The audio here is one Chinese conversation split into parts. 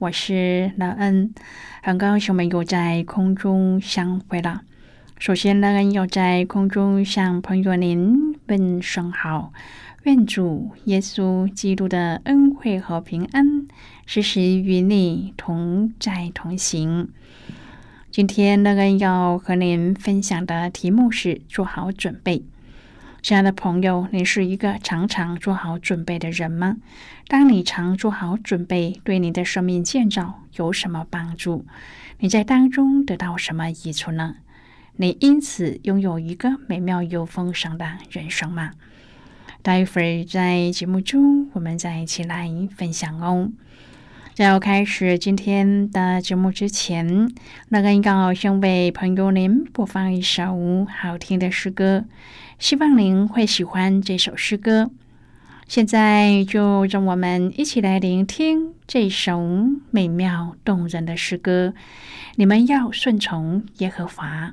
我是乐恩，很高兴我们又在空中相会了。首先，乐恩要在空中向朋友您问声好，愿主耶稣基督的恩惠和平安时时与你同在同行。今天，乐恩要和您分享的题目是做好准备。亲爱的朋友，你是一个常常做好准备的人吗？当你常做好准备，对你的生命建造有什么帮助？你在当中得到什么益处呢？你因此拥有一个美妙又丰盛的人生吗？待会儿在节目中，我们再一起来分享哦。在要开始今天的节目之前，那个要先为朋友您播放一首好听的诗歌。希望您会喜欢这首诗歌。现在就让我们一起来聆听这首美妙动人的诗歌。你们要顺从耶和华。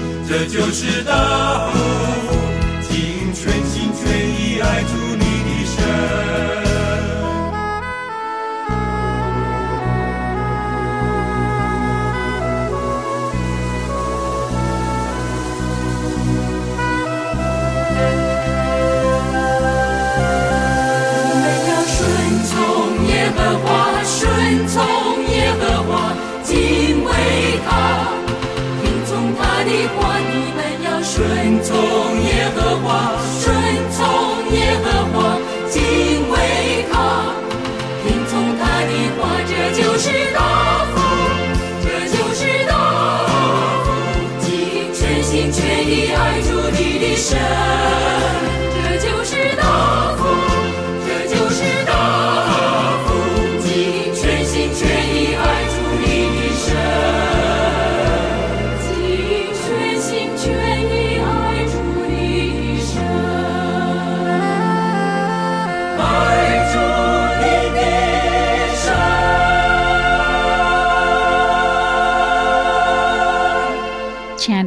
这就是大福，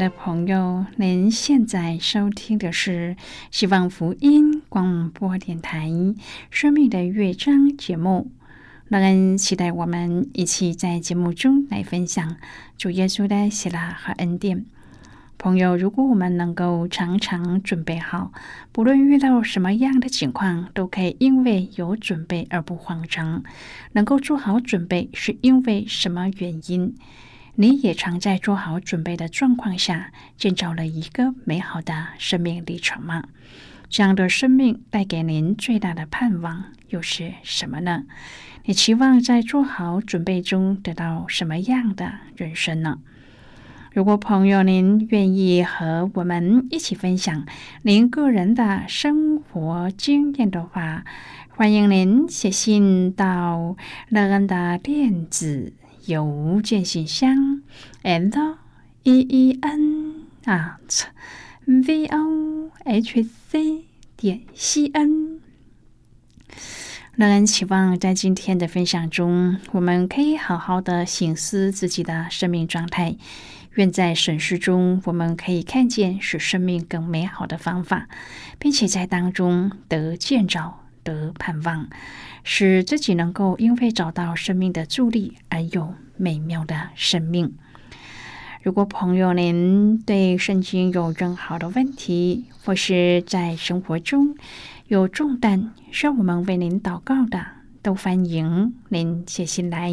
朋友，您现在收听的是希望福音广播电台《生命的乐章》节目。乐恩期待我们一起在节目中来分享主耶稣的喜乐和恩典。朋友，如果我们能够常常准备好，不论遇到什么样的情况，都可以因为有准备而不慌张。能够做好准备，是因为什么原因？你也常在做好准备的状况下，建造了一个美好的生命历程吗？这样的生命带给您最大的盼望又是什么呢？你期望在做好准备中得到什么样的人生呢？如果朋友您愿意和我们一起分享您个人的生活经验的话，欢迎您写信到乐恩的电子有无见信箱，and e e n at v o h c 点 c n。让人期望在今天的分享中，我们可以好好的醒思自己的生命状态。愿在审视中，我们可以看见使生命更美好的方法，并且在当中得见着、得盼望，使自己能够因为找到生命的助力而有美妙的生命。如果朋友您对圣经有任何的问题，或是在生活中有重担需要我们为您祷告的，都欢迎您写信来。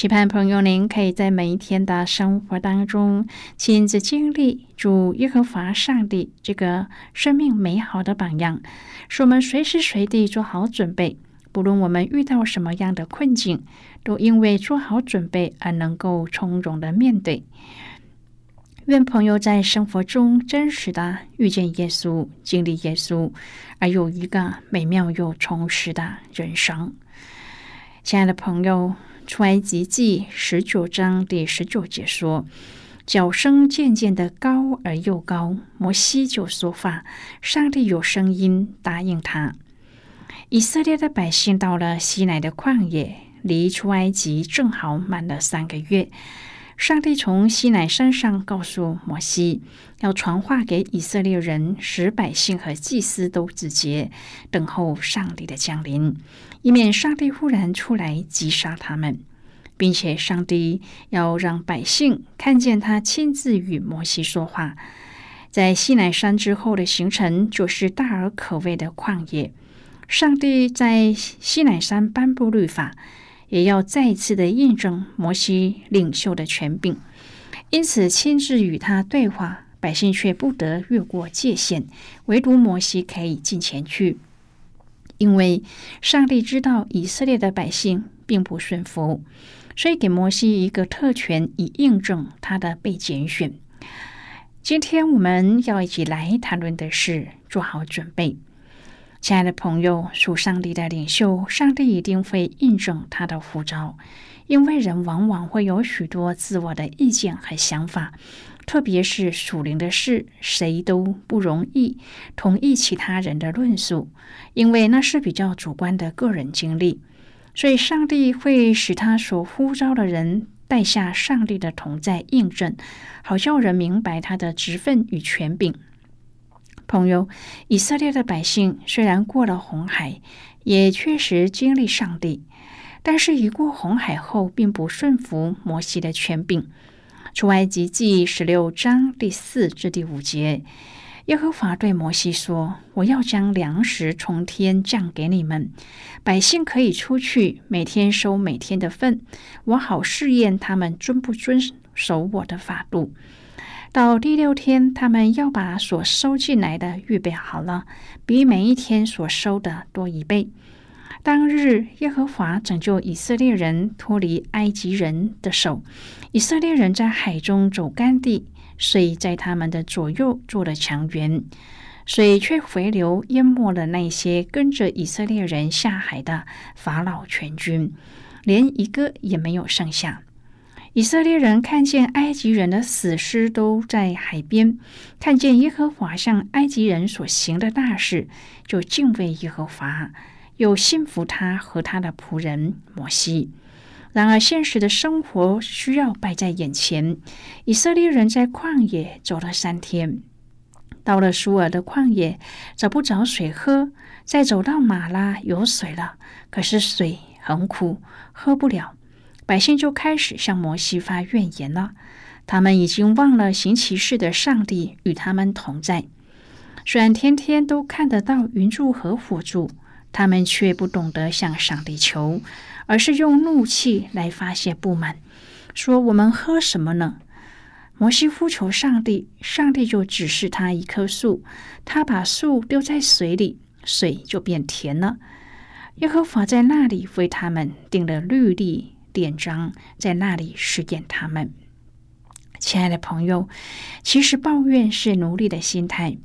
期盼朋友您可以在每一天的生活当中亲自经历主耶和华上帝这个生命美好的榜样，使我们随时随地做好准备，不论我们遇到什么样的困境，都因为做好准备而能够从容的面对。愿朋友在生活中真实的遇见耶稣，经历耶稣，而有一个美妙又充实的人生。亲爱的朋友。出埃及记十九章第十九节说：“脚声渐渐的高而又高，摩西就说话，上帝有声音答应他。以色列的百姓到了西乃的旷野，离出埃及正好满了三个月。上帝从西乃山上告诉摩西，要传话给以色列人，使百姓和祭司都自洁，等候上帝的降临。”以免上帝忽然出来击杀他们，并且上帝要让百姓看见他亲自与摩西说话。在西乃山之后的行程就是大而可畏的旷野。上帝在西乃山颁布律法，也要再次的印证摩西领袖的权柄，因此亲自与他对话，百姓却不得越过界限，唯独摩西可以进前去。因为上帝知道以色列的百姓并不顺服，所以给摩西一个特权，以印证他的被拣选。今天我们要一起来谈论的是做好准备。亲爱的朋友，属上帝的领袖，上帝一定会印证他的呼召，因为人往往会有许多自我的意见和想法。特别是属灵的事，谁都不容易同意其他人的论述，因为那是比较主观的个人经历。所以，上帝会使他所呼召的人带下上帝的同在印证，好叫人明白他的职分与权柄。朋友，以色列的百姓虽然过了红海，也确实经历上帝，但是一过红海后，并不顺服摩西的权柄。出埃及记十六章第四至第五节，耶和华对摩西说：“我要将粮食从天降给你们，百姓可以出去，每天收每天的份，我好试验他们遵不遵守我的法度。到第六天，他们要把所收进来的预备好了，比每一天所收的多一倍。”当日，耶和华拯救以色列人脱离埃及人的手。以色列人在海中走干地，水在他们的左右做了墙垣，水却回流淹没了那些跟着以色列人下海的法老全军，连一个也没有剩下。以色列人看见埃及人的死尸都在海边，看见耶和华向埃及人所行的大事，就敬畏耶和华。又信服他和他的仆人摩西。然而，现实的生活需要摆在眼前。以色列人在旷野走了三天，到了苏尔的旷野找不着水喝，再走到马拉有水了，可是水很苦，喝不了。百姓就开始向摩西发怨言了。他们已经忘了行奇事的上帝与他们同在。虽然天天都看得到云柱和火柱，他们却不懂得向上帝求。而是用怒气来发泄不满，说：“我们喝什么呢？”摩西呼求上帝，上帝就指示他一棵树，他把树丢在水里，水就变甜了。耶和华在那里为他们定了律例典章，在那里实践他们。亲爱的朋友，其实抱怨是奴隶的心态。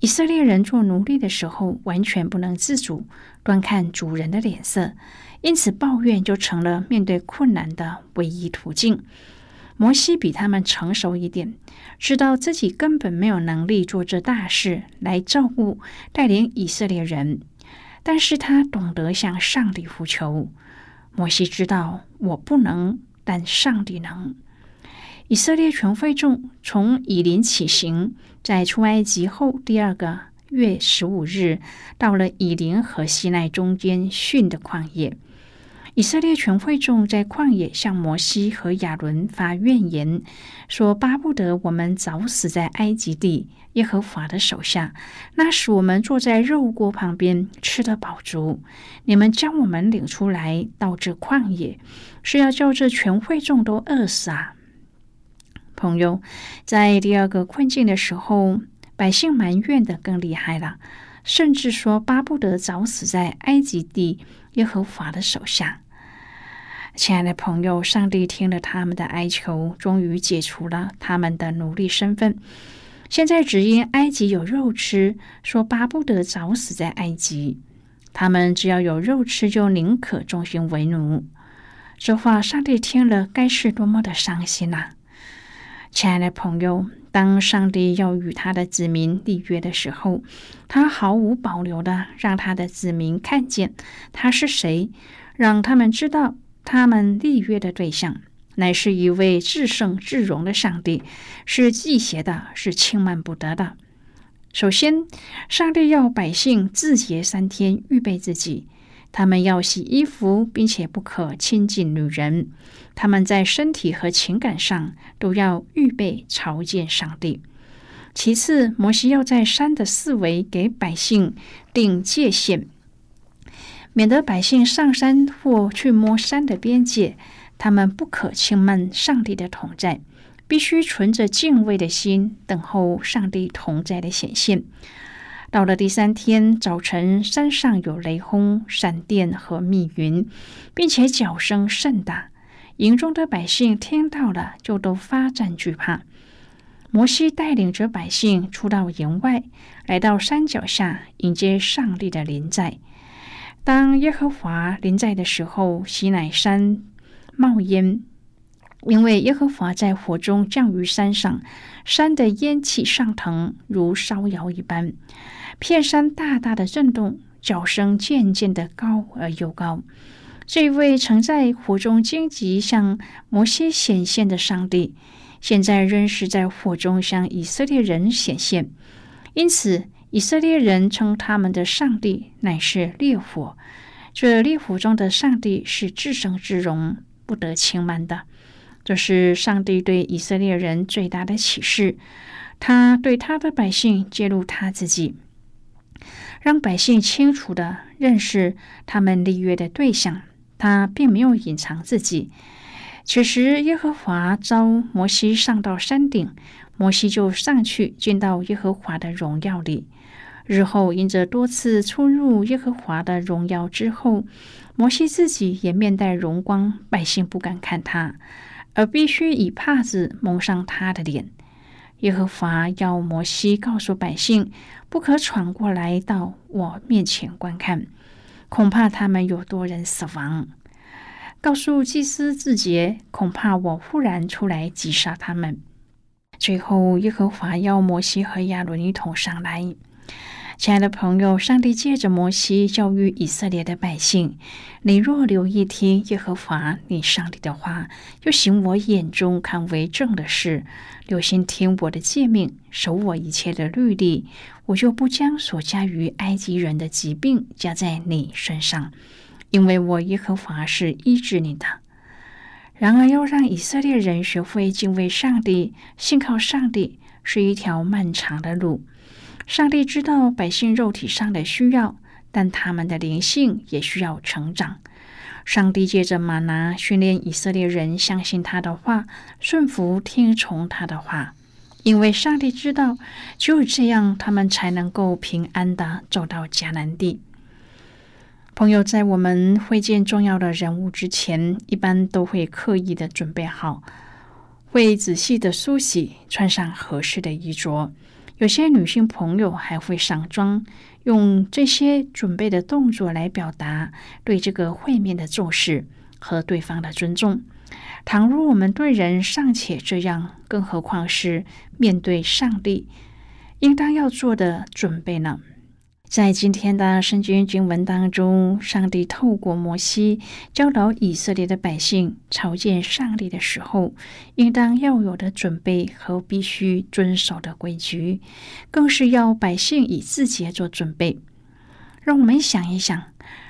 以色列人做奴隶的时候，完全不能自主，观看主人的脸色。因此，抱怨就成了面对困难的唯一途径。摩西比他们成熟一点，知道自己根本没有能力做这大事来照顾、带领以色列人，但是他懂得向上帝呼求。摩西知道我不能，但上帝能。以色列全会众从以林起行，在出埃及后第二个月十五日，到了以林和西奈中间训的旷野。以色列全会众在旷野向摩西和亚伦发怨言，说：“巴不得我们早死在埃及地耶和华的手下，那时我们坐在肉锅旁边吃得饱足。你们将我们领出来到这旷野，是要叫这全会众都饿死啊！”朋友，在第二个困境的时候，百姓埋怨的更厉害了，甚至说巴不得早死在埃及地。耶和华的手下，亲爱的朋友，上帝听了他们的哀求，终于解除了他们的奴隶身份。现在只因埃及有肉吃，说巴不得早死在埃及。他们只要有肉吃，就宁可忠心为奴。这话，上帝听了，该是多么的伤心呐！亲爱的朋友，当上帝要与他的子民立约的时候，他毫无保留的让他的子民看见他是谁，让他们知道他们立约的对象乃是一位至圣至荣的上帝，是祭邪的，是轻慢不得的。首先，上帝要百姓自洁三天，预备自己。他们要洗衣服，并且不可亲近女人。他们在身体和情感上都要预备朝见上帝。其次，摩西要在山的四围给百姓定界限，免得百姓上山或去摸山的边界。他们不可轻慢上帝的同在，必须存着敬畏的心等候上帝同在的显现。到了第三天早晨，山上有雷轰、闪电和密云，并且脚声甚大。营中的百姓听到了，就都发战惧怕。摩西带领着百姓出到营外，来到山脚下迎接上帝的临在。当耶和华临在的时候，西乃山冒烟，因为耶和华在火中降于山上，山的烟气上腾，如烧窑一般。片山大大的震动，脚声渐渐的高而又高。这位曾在火中荆棘向摩西显现的上帝，现在仍是在火中向以色列人显现。因此，以色列人称他们的上帝乃是烈火。这烈火中的上帝是至圣至荣，不得轻慢的。这是上帝对以色列人最大的启示。他对他的百姓揭露他自己。让百姓清楚的认识他们立约的对象，他并没有隐藏自己。此时，耶和华召摩西上到山顶，摩西就上去进到耶和华的荣耀里。日后，因着多次出入耶和华的荣耀之后，摩西自己也面带荣光，百姓不敢看他，而必须以帕子蒙上他的脸。耶和华要摩西告诉百姓，不可闯过来到我面前观看，恐怕他们有多人死亡。告诉祭司自节，恐怕我忽然出来击杀他们。最后，耶和华要摩西和亚伦一同上来。亲爱的朋友，上帝借着摩西教育以色列的百姓：你若留意听耶和华你上帝的话，又行我眼中看为正的事，留心听我的诫命，守我一切的律例，我就不将所加于埃及人的疾病加在你身上，因为我耶和华是医治你的。然而，要让以色列人学会敬畏上帝、信靠上帝，是一条漫长的路。上帝知道百姓肉体上的需要，但他们的灵性也需要成长。上帝借着玛拿训练以色列人相信他的话，顺服听从他的话，因为上帝知道，只有这样，他们才能够平安的走到迦南地。朋友，在我们会见重要的人物之前，一般都会刻意的准备好，会仔细的梳洗，穿上合适的衣着。有些女性朋友还会上妆，用这些准备的动作来表达对这个会面的重视和对方的尊重。倘若我们对人尚且这样，更何况是面对上帝，应当要做的准备呢？在今天的圣经经文当中，上帝透过摩西教导以色列的百姓朝见上帝的时候，应当要有的准备和必须遵守的规矩，更是要百姓以自己做准备。让我们想一想，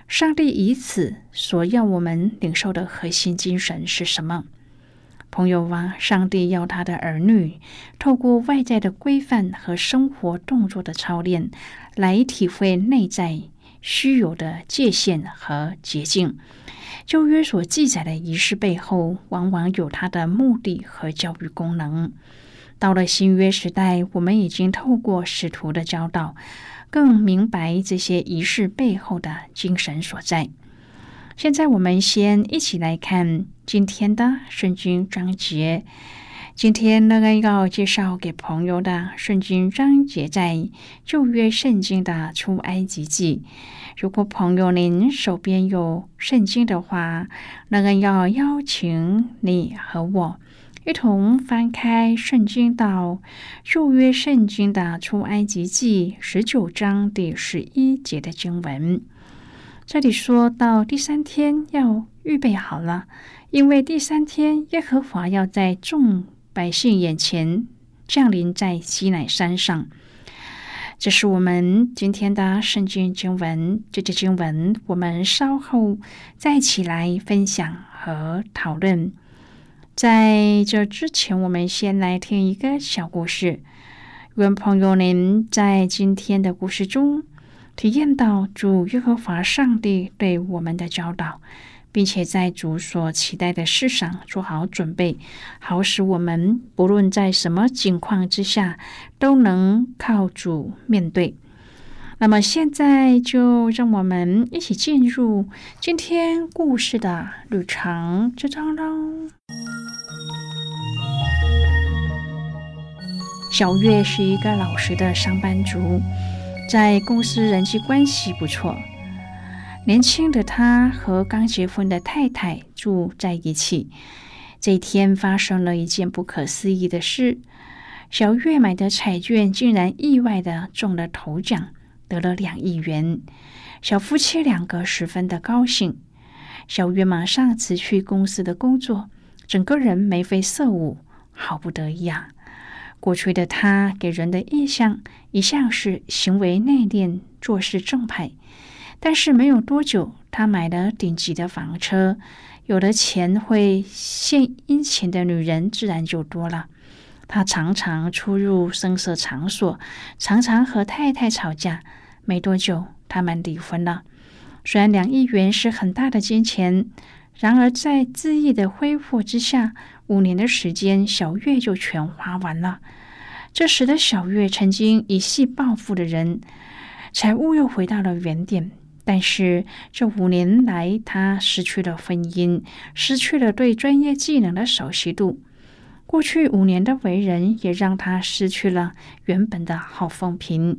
上帝以此所要我们领受的核心精神是什么？朋友啊，上帝要他的儿女透过外在的规范和生活动作的操练，来体会内在虚有的界限和捷径。旧约所记载的仪式背后，往往有它的目的和教育功能。到了新约时代，我们已经透过使徒的教导，更明白这些仪式背后的精神所在。现在我们先一起来看今天的圣经章节。今天乐恩要介绍给朋友的圣经章节在旧约圣经的出埃及记。如果朋友您手边有圣经的话，乐恩要邀请你和我一同翻开圣经到旧约圣经的出埃及记十九章第十一节的经文。这里说到第三天要预备好了，因为第三天耶和华要在众百姓眼前降临在西乃山上。这是我们今天的圣经经文。这节经文我们稍后再一起来分享和讨论。在这之前，我们先来听一个小故事。愿朋友您在今天的故事中。体验到主耶和华上帝对我们的教导，并且在主所期待的事上做好准备，好使我们不论在什么境况之下都能靠主面对。那么现在就让我们一起进入今天故事的旅程之中喽。小月是一个老实的上班族。在公司人际关系不错。年轻的他和刚结婚的太太住在一起。这一天发生了一件不可思议的事：小月买的彩券竟然意外的中了头奖，得了两亿元。小夫妻两个十分的高兴。小月马上辞去公司的工作，整个人眉飞色舞，好不得意啊！过去的他给人的印象一向是行为内敛、做事正派，但是没有多久，他买了顶级的房车，有了钱会献殷勤的女人自然就多了。他常常出入声色场所，常常和太太吵架。没多久，他们离婚了。虽然两亿元是很大的金钱，然而在恣意的挥霍之下。五年的时间，小月就全花完了。这时的小月，曾经一夕暴富的人，财务又回到了原点。但是这五年来，他失去了婚姻，失去了对专业技能的熟悉度。过去五年的为人，也让他失去了原本的好风评。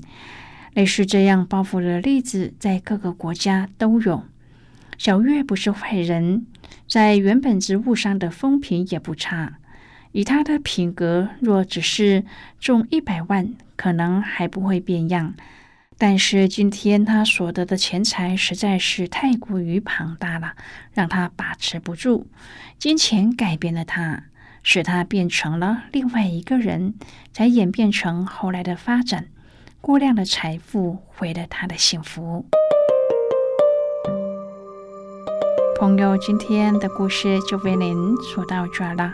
类似这样报复的例子，在各个国家都有。小月不是坏人。在原本职务上的风评也不差，以他的品格，若只是中一百万，可能还不会变样。但是今天他所得的钱财实在是太过于庞大了，让他把持不住。金钱改变了他，使他变成了另外一个人，才演变成后来的发展。过量的财富毁了他的幸福。朋友，今天的故事就为您说到这儿了。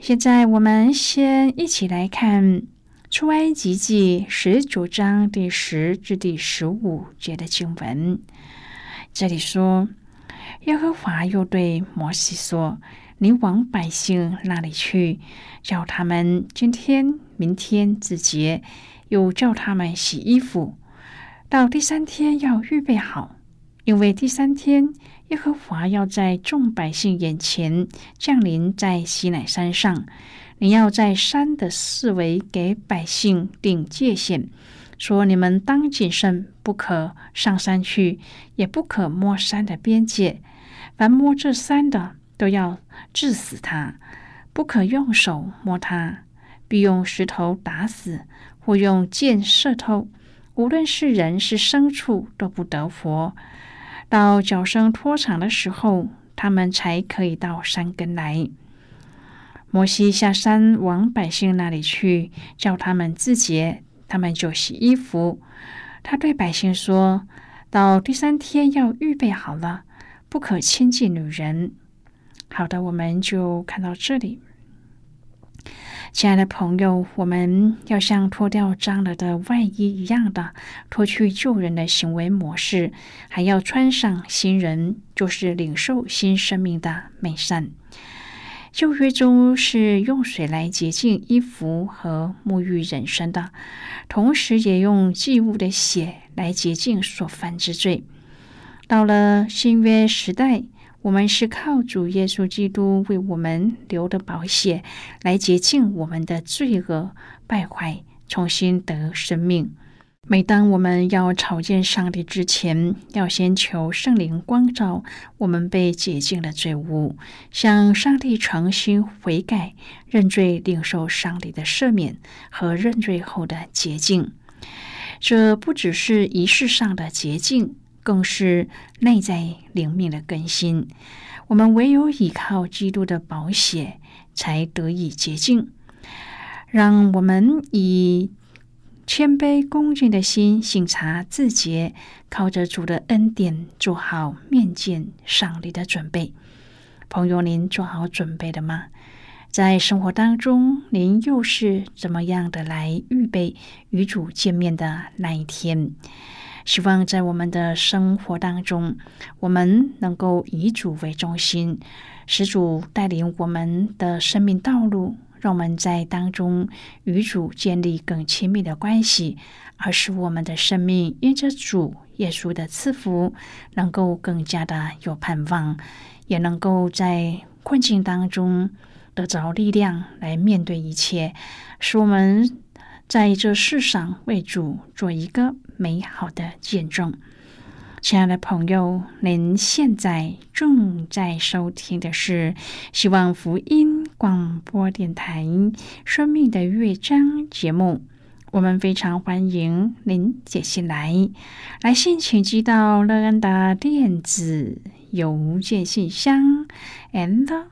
现在，我们先一起来看《出埃及记》十九章第十至第十五节的经文。这里说：“耶和华又对摩西说：‘你往百姓那里去，叫他们今天、明天自洁，又叫他们洗衣服。到第三天要预备好，因为第三天。’”耶和华要在众百姓眼前降临在西乃山上，你要在山的四围给百姓定界限，说你们当谨慎，不可上山去，也不可摸山的边界。凡摸这山的，都要治死他；不可用手摸他，必用石头打死，或用箭射透。无论是人是牲畜，都不得活。到脚声拖长的时候，他们才可以到山根来。摩西下山往百姓那里去，叫他们自洁，他们就洗衣服。他对百姓说：“到第三天要预备好了，不可亲近女人。”好的，我们就看到这里。亲爱的朋友，我们要像脱掉脏了的外衣一样的脱去旧人的行为模式，还要穿上新人，就是领受新生命的美善。旧约中是用水来洁净衣服和沐浴人身的，同时也用祭物的血来洁净所犯之罪。到了新约时代。我们是靠主耶稣基督为我们留的宝血来洁净我们的罪恶败坏，重新得生命。每当我们要朝见上帝之前，要先求圣灵光照我们被洁净的罪污，向上帝诚心悔改、认罪、领受上帝的赦免和认罪后的洁净。这不只是仪式上的洁净。更是内在灵命的更新。我们唯有依靠基督的宝血，才得以洁净。让我们以谦卑恭敬的心省察自洁，靠着主的恩典，做好面见上帝的准备。朋友，您做好准备了吗？在生活当中，您又是怎么样的来预备与主见面的那一天？希望在我们的生活当中，我们能够以主为中心，使主带领我们的生命道路，让我们在当中与主建立更亲密的关系，而使我们的生命因着主耶稣的赐福，能够更加的有盼望，也能够在困境当中得着力量来面对一切，使我们。在这世上为主做一个美好的见证，亲爱的朋友，您现在正在收听的是希望福音广播电台《生命的乐章》节目。我们非常欢迎您写信来，来信请寄到乐安的电子邮件信箱，and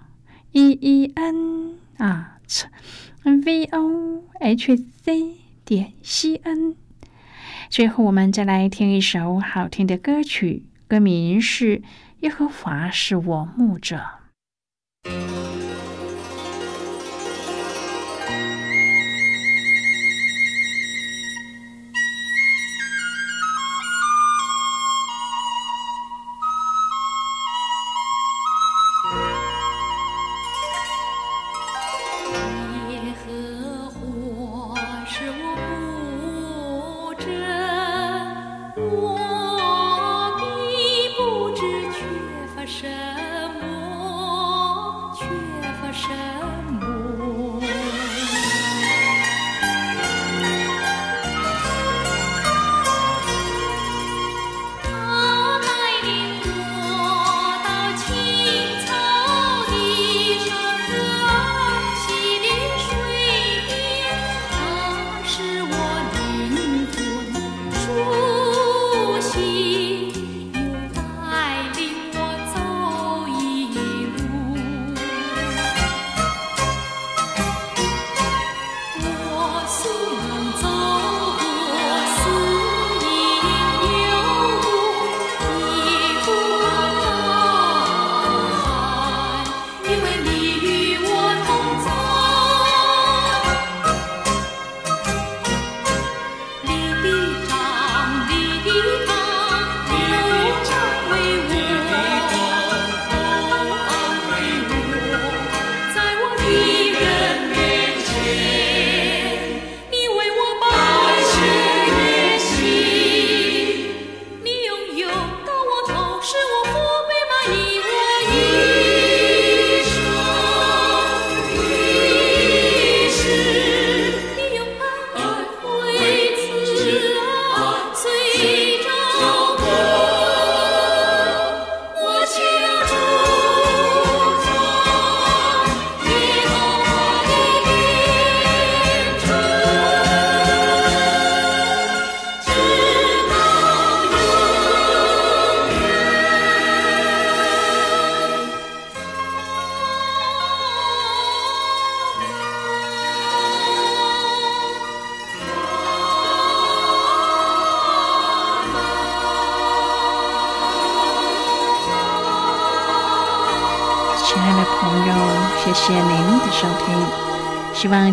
e e n 啊。V o h c 点 c n。最后，我们再来听一首好听的歌曲，歌名是《耶和华是我牧者》。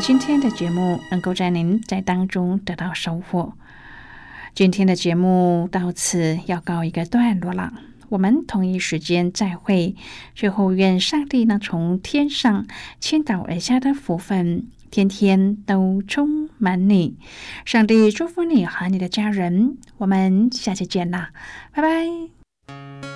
今天的节目能够在您在当中得到收获。今天的节目到此要告一个段落了，我们同一时间再会。最后，愿上帝能从天上倾倒而下的福分，天天都充满你。上帝祝福你和你的家人。我们下期见啦，拜拜。